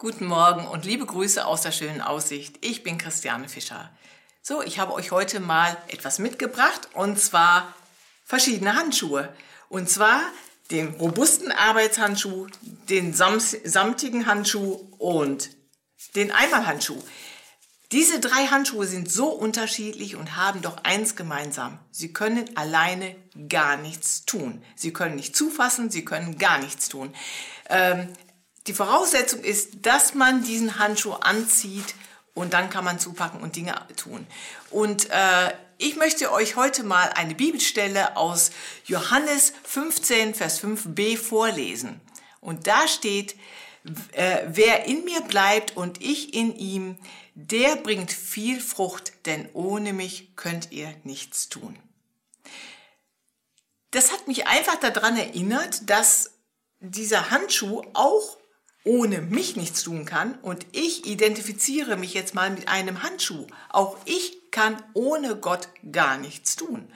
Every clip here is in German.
Guten Morgen und liebe Grüße aus der schönen Aussicht. Ich bin Christiane Fischer. So, ich habe euch heute mal etwas mitgebracht und zwar verschiedene Handschuhe. Und zwar den robusten Arbeitshandschuh, den samtigen Handschuh und den Einmalhandschuh. Diese drei Handschuhe sind so unterschiedlich und haben doch eins gemeinsam. Sie können alleine gar nichts tun. Sie können nicht zufassen, sie können gar nichts tun. Ähm, die Voraussetzung ist, dass man diesen Handschuh anzieht und dann kann man zupacken und Dinge tun. Und äh, ich möchte euch heute mal eine Bibelstelle aus Johannes 15, Vers 5b vorlesen. Und da steht, äh, wer in mir bleibt und ich in ihm, der bringt viel Frucht, denn ohne mich könnt ihr nichts tun. Das hat mich einfach daran erinnert, dass dieser Handschuh auch ohne mich nichts tun kann und ich identifiziere mich jetzt mal mit einem Handschuh. Auch ich kann ohne Gott gar nichts tun.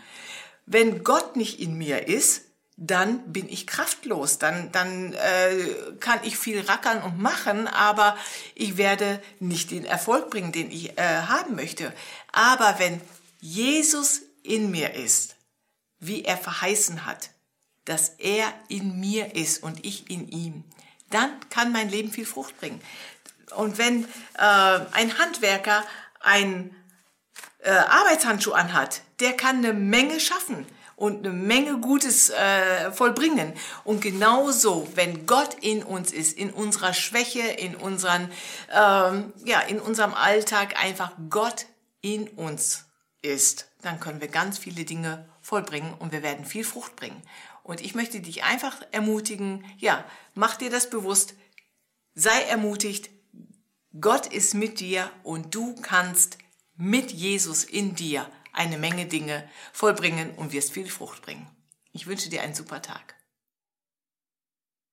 Wenn Gott nicht in mir ist, dann bin ich kraftlos, dann, dann äh, kann ich viel rackern und machen, aber ich werde nicht den Erfolg bringen, den ich äh, haben möchte. Aber wenn Jesus in mir ist, wie er verheißen hat, dass er in mir ist und ich in ihm, dann kann mein Leben viel Frucht bringen. Und wenn äh, ein Handwerker einen äh, Arbeitshandschuh anhat, der kann eine Menge schaffen und eine Menge Gutes äh, vollbringen. Und genauso, wenn Gott in uns ist, in unserer Schwäche, in, unseren, ähm, ja, in unserem Alltag einfach Gott in uns ist, dann können wir ganz viele Dinge vollbringen und wir werden viel Frucht bringen. Und ich möchte dich einfach ermutigen, ja, mach dir das bewusst, sei ermutigt, Gott ist mit dir und du kannst mit Jesus in dir eine Menge Dinge vollbringen und wirst viel Frucht bringen. Ich wünsche dir einen super Tag.